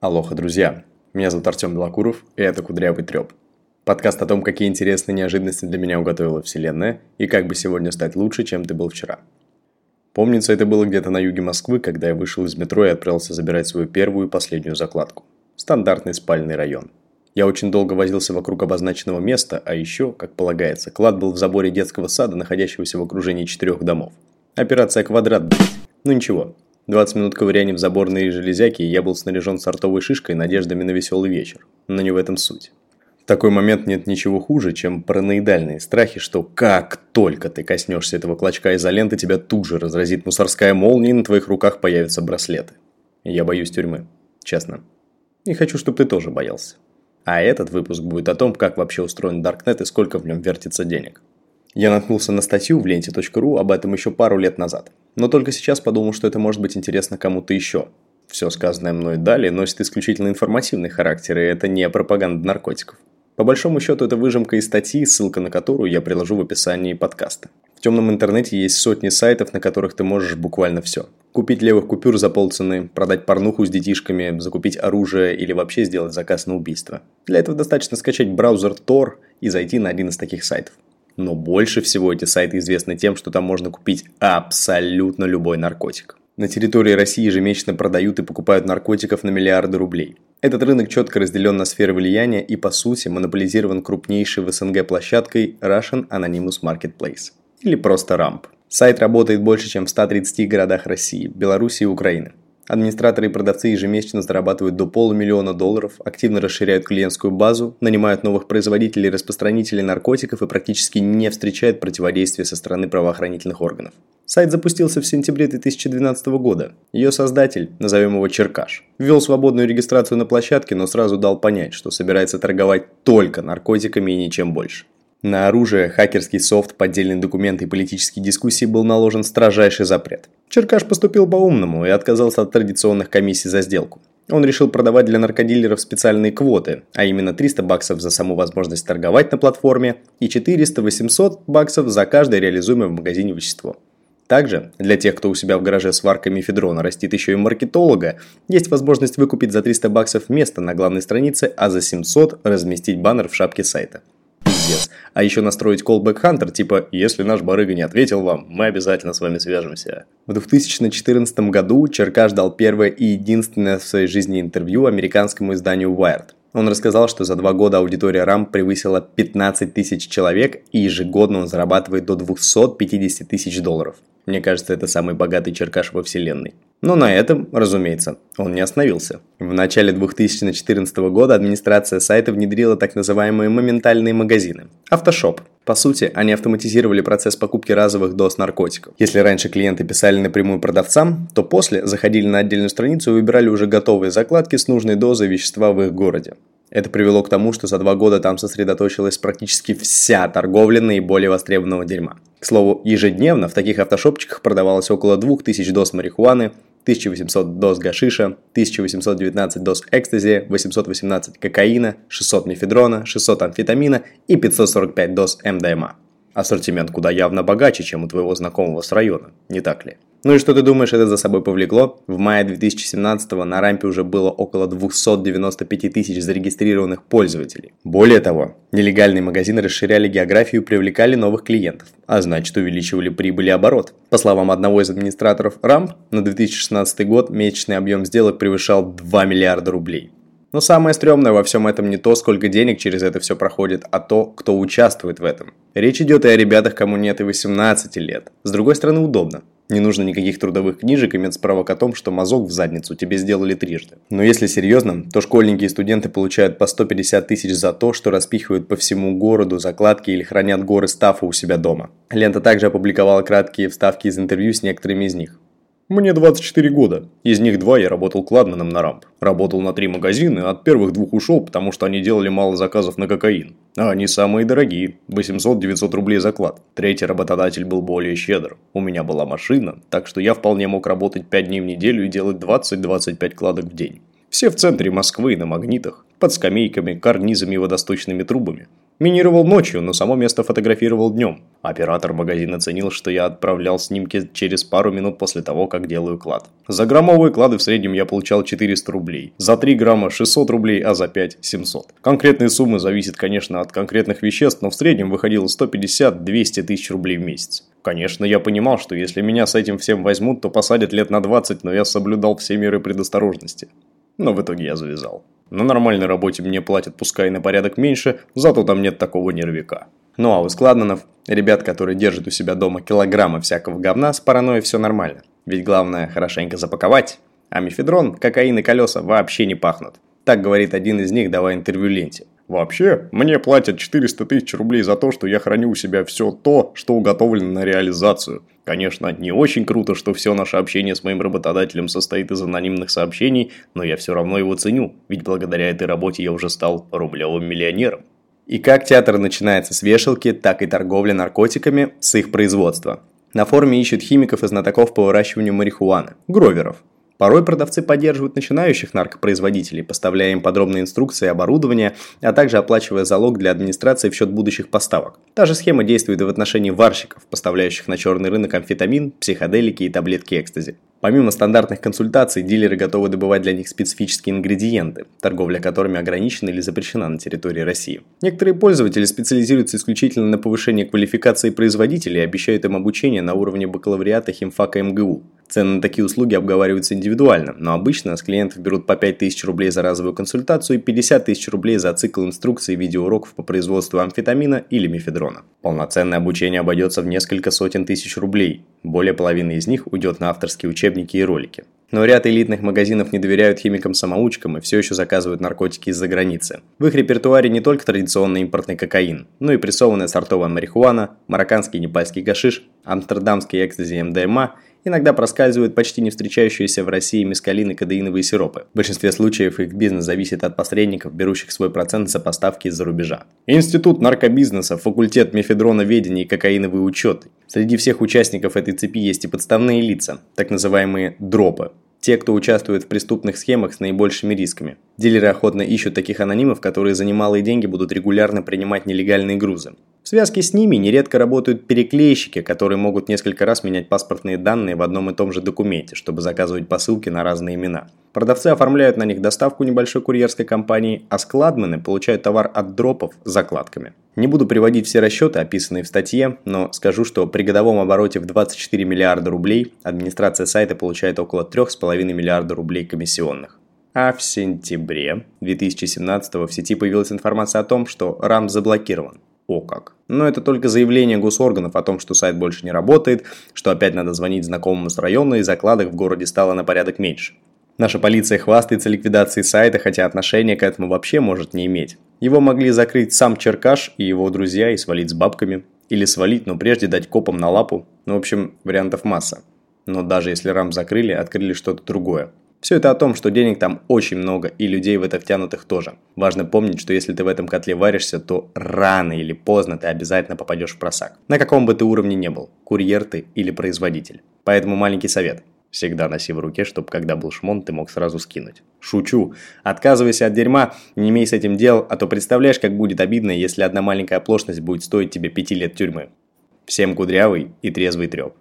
Алоха, друзья! Меня зовут Артем Белокуров, и это «Кудрявый треп». Подкаст о том, какие интересные неожиданности для меня уготовила Вселенная, и как бы сегодня стать лучше, чем ты был вчера. Помнится, это было где-то на юге Москвы, когда я вышел из метро и отправился забирать свою первую и последнюю закладку. Стандартный спальный район. Я очень долго возился вокруг обозначенного места, а еще, как полагается, клад был в заборе детского сада, находящегося в окружении четырех домов. Операция «Квадрат», блядь. Ну ничего, 20 минут ковыряния в заборные железяки, и я был снаряжен сортовой шишкой надеждами на веселый вечер. Но не в этом суть. В такой момент нет ничего хуже, чем параноидальные страхи, что как только ты коснешься этого клочка изоленты, тебя тут же разразит мусорская молния, и на твоих руках появятся браслеты. Я боюсь тюрьмы. Честно. И хочу, чтобы ты тоже боялся. А этот выпуск будет о том, как вообще устроен Даркнет и сколько в нем вертится денег. Я наткнулся на статью в ленте.ру об этом еще пару лет назад. Но только сейчас подумал, что это может быть интересно кому-то еще. Все сказанное мной далее носит исключительно информативный характер, и это не пропаганда наркотиков. По большому счету, это выжимка из статьи, ссылка на которую я приложу в описании подкаста. Темном интернете есть сотни сайтов, на которых ты можешь буквально все. Купить левых купюр за полцены, продать порнуху с детишками, закупить оружие или вообще сделать заказ на убийство. Для этого достаточно скачать браузер Tor и зайти на один из таких сайтов. Но больше всего эти сайты известны тем, что там можно купить абсолютно любой наркотик. На территории России ежемесячно продают и покупают наркотиков на миллиарды рублей. Этот рынок четко разделен на сферы влияния и, по сути, монополизирован крупнейшей в СНГ площадкой Russian Anonymous Marketplace. Или просто RAMP. Сайт работает больше, чем в 130 городах России, Беларуси и Украины. Администраторы и продавцы ежемесячно зарабатывают до полумиллиона долларов, активно расширяют клиентскую базу, нанимают новых производителей и распространителей наркотиков и практически не встречают противодействия со стороны правоохранительных органов. Сайт запустился в сентябре 2012 года. Ее создатель, назовем его Черкаш, ввел свободную регистрацию на площадке, но сразу дал понять, что собирается торговать только наркотиками и ничем больше. На оружие, хакерский софт, поддельные документы и политические дискуссии был наложен строжайший запрет. Черкаш поступил по-умному и отказался от традиционных комиссий за сделку. Он решил продавать для наркодилеров специальные квоты, а именно 300 баксов за саму возможность торговать на платформе и 400-800 баксов за каждое реализуемое в магазине вещество. Также, для тех, кто у себя в гараже сваркой мефедрона растит еще и маркетолога, есть возможность выкупить за 300 баксов место на главной странице, а за 700 разместить баннер в шапке сайта пиздец. А еще настроить callback hunter, типа «Если наш барыга не ответил вам, мы обязательно с вами свяжемся». В 2014 году Черкаш дал первое и единственное в своей жизни интервью американскому изданию Wired. Он рассказал, что за два года аудитория RAM превысила 15 тысяч человек и ежегодно он зарабатывает до 250 тысяч долларов. Мне кажется, это самый богатый черкаш во вселенной. Но на этом, разумеется, он не остановился. В начале 2014 года администрация сайта внедрила так называемые моментальные магазины – автошоп. По сути, они автоматизировали процесс покупки разовых доз наркотиков. Если раньше клиенты писали напрямую продавцам, то после заходили на отдельную страницу и выбирали уже готовые закладки с нужной дозой вещества в их городе. Это привело к тому, что за два года там сосредоточилась практически вся торговля наиболее востребованного дерьма. К слову, ежедневно в таких автошопчиках продавалось около 2000 доз марихуаны, 1800 доз гашиша, 1819 доз экстази, 818 кокаина, 600 мефедрона, 600 амфетамина и 545 доз МДМА. Ассортимент куда явно богаче, чем у твоего знакомого с района, не так ли? Ну и что ты думаешь, это за собой повлекло? В мае 2017 на рампе уже было около 295 тысяч зарегистрированных пользователей. Более того, нелегальные магазины расширяли географию и привлекали новых клиентов, а значит увеличивали прибыль и оборот. По словам одного из администраторов рамп, на 2016 год месячный объем сделок превышал 2 миллиарда рублей. Но самое стрёмное во всем этом не то, сколько денег через это все проходит, а то, кто участвует в этом. Речь идет и о ребятах, кому нет и 18 лет. С другой стороны, удобно. Не нужно никаких трудовых книжек иметь справок о том, что мазок в задницу тебе сделали трижды. Но если серьезно, то школьники и студенты получают по 150 тысяч за то, что распихивают по всему городу закладки или хранят горы стафа у себя дома. Лента также опубликовала краткие вставки из интервью с некоторыми из них. Мне 24 года. Из них два я работал кладменом на рамп. Работал на три магазина, от первых двух ушел, потому что они делали мало заказов на кокаин. А они самые дорогие. 800-900 рублей заклад. Третий работодатель был более щедр. У меня была машина, так что я вполне мог работать 5 дней в неделю и делать 20-25 кладок в день. Все в центре Москвы, на магнитах, под скамейками, карнизами и водосточными трубами. Минировал ночью, но само место фотографировал днем. Оператор магазина ценил, что я отправлял снимки через пару минут после того, как делаю клад. За граммовые клады в среднем я получал 400 рублей. За 3 грамма 600 рублей, а за 5 – 700. Конкретные суммы зависят, конечно, от конкретных веществ, но в среднем выходило 150-200 тысяч рублей в месяц. Конечно, я понимал, что если меня с этим всем возьмут, то посадят лет на 20, но я соблюдал все меры предосторожности. Но в итоге я завязал. На нормальной работе мне платят пускай на порядок меньше, зато там нет такого нервика. Ну а у складманов, ребят, которые держат у себя дома килограммы всякого говна, с паранойей все нормально. Ведь главное хорошенько запаковать. А мефедрон, кокаин и колеса вообще не пахнут. Так говорит один из них, давая интервью ленте. Вообще, мне платят 400 тысяч рублей за то, что я храню у себя все то, что уготовлено на реализацию. Конечно, не очень круто, что все наше общение с моим работодателем состоит из анонимных сообщений, но я все равно его ценю, ведь благодаря этой работе я уже стал рублевым миллионером. И как театр начинается с вешалки, так и торговля наркотиками с их производства. На форуме ищут химиков и знатоков по выращиванию марихуаны – гроверов. Порой продавцы поддерживают начинающих наркопроизводителей, поставляя им подробные инструкции и оборудование, а также оплачивая залог для администрации в счет будущих поставок. Та же схема действует и в отношении варщиков, поставляющих на черный рынок амфетамин, психоделики и таблетки экстази. Помимо стандартных консультаций, дилеры готовы добывать для них специфические ингредиенты, торговля которыми ограничена или запрещена на территории России. Некоторые пользователи специализируются исключительно на повышении квалификации производителей и обещают им обучение на уровне бакалавриата химфака МГУ. Цены на такие услуги обговариваются индивидуально, но обычно с клиентов берут по 5000 рублей за разовую консультацию и 50 тысяч рублей за цикл инструкций и видеоуроков по производству амфетамина или мефедрона. Полноценное обучение обойдется в несколько сотен тысяч рублей. Более половины из них уйдет на авторские учебники и ролики. Но ряд элитных магазинов не доверяют химикам-самоучкам и все еще заказывают наркотики из-за границы. В их репертуаре не только традиционный импортный кокаин, но и прессованная сортовая марихуана, марокканский непальский гашиш, амстердамский экстази МДМА иногда проскальзывают почти не встречающиеся в России мескалин и кадеиновые сиропы. В большинстве случаев их бизнес зависит от посредников, берущих свой процент за поставки из-за рубежа. Институт наркобизнеса, факультет мефедроноведения и кокаиновый учет. Среди всех участников этой цепи есть и подставные лица, так называемые дропы. Те, кто участвует в преступных схемах с наибольшими рисками. Дилеры охотно ищут таких анонимов, которые за немалые деньги будут регулярно принимать нелегальные грузы. В связке с ними нередко работают переклейщики, которые могут несколько раз менять паспортные данные в одном и том же документе, чтобы заказывать посылки на разные имена. Продавцы оформляют на них доставку небольшой курьерской компании, а складмены получают товар от дропов с закладками. Не буду приводить все расчеты, описанные в статье, но скажу, что при годовом обороте в 24 миллиарда рублей администрация сайта получает около 3,5 миллиарда рублей комиссионных. А в сентябре 2017 в сети появилась информация о том, что RAM заблокирован. О как. Но это только заявление госорганов о том, что сайт больше не работает, что опять надо звонить знакомому с района и закладок в городе стало на порядок меньше. Наша полиция хвастается ликвидацией сайта, хотя отношения к этому вообще может не иметь. Его могли закрыть сам Черкаш и его друзья и свалить с бабками. Или свалить, но прежде дать копам на лапу. Ну, в общем, вариантов масса. Но даже если рам закрыли, открыли что-то другое. Все это о том, что денег там очень много и людей в это втянутых тоже. Важно помнить, что если ты в этом котле варишься, то рано или поздно ты обязательно попадешь в просак. На каком бы ты уровне не был, курьер ты или производитель. Поэтому маленький совет. Всегда носи в руке, чтобы когда был шмон, ты мог сразу скинуть. Шучу. Отказывайся от дерьма, не имей с этим дел, а то представляешь, как будет обидно, если одна маленькая оплошность будет стоить тебе пяти лет тюрьмы. Всем кудрявый и трезвый треп.